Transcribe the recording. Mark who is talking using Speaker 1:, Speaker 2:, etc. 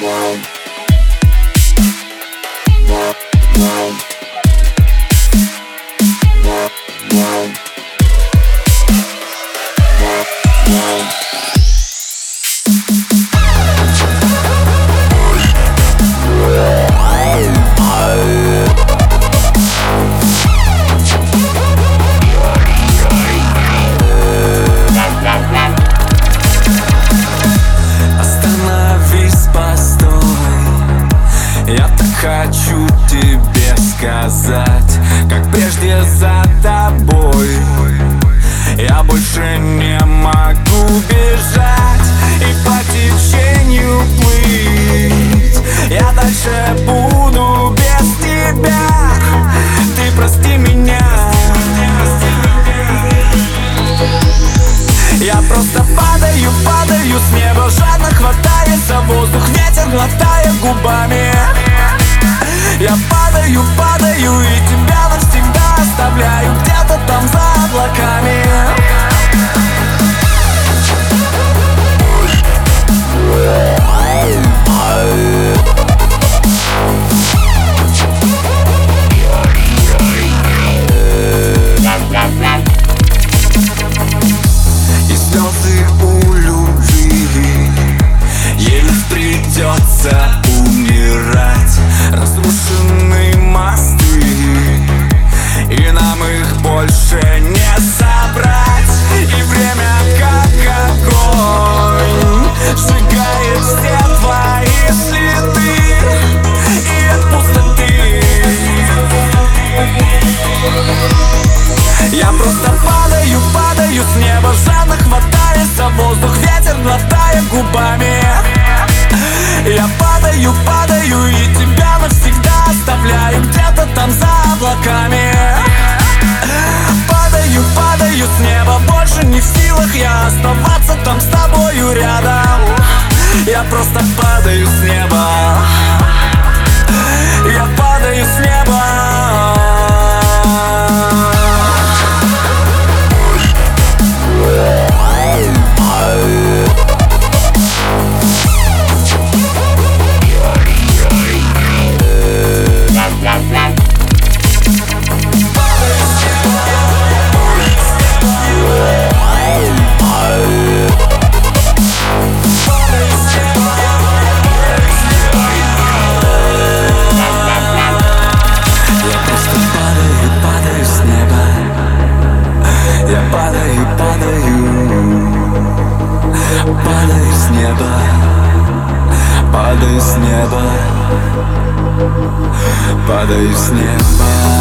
Speaker 1: Wow. Хочу тебе сказать Как прежде за тобой. Я больше не могу бежать И по течению плыть. Я дальше буду без тебя. Ты прости меня. Я просто падаю, падаю с неба Жадно хватает за воздух Ветер глотая губами Я падаю, падаю И тебя навсегда оставляю Где-то там за облаками Падаю с неба Падаю с неба Падаю с неба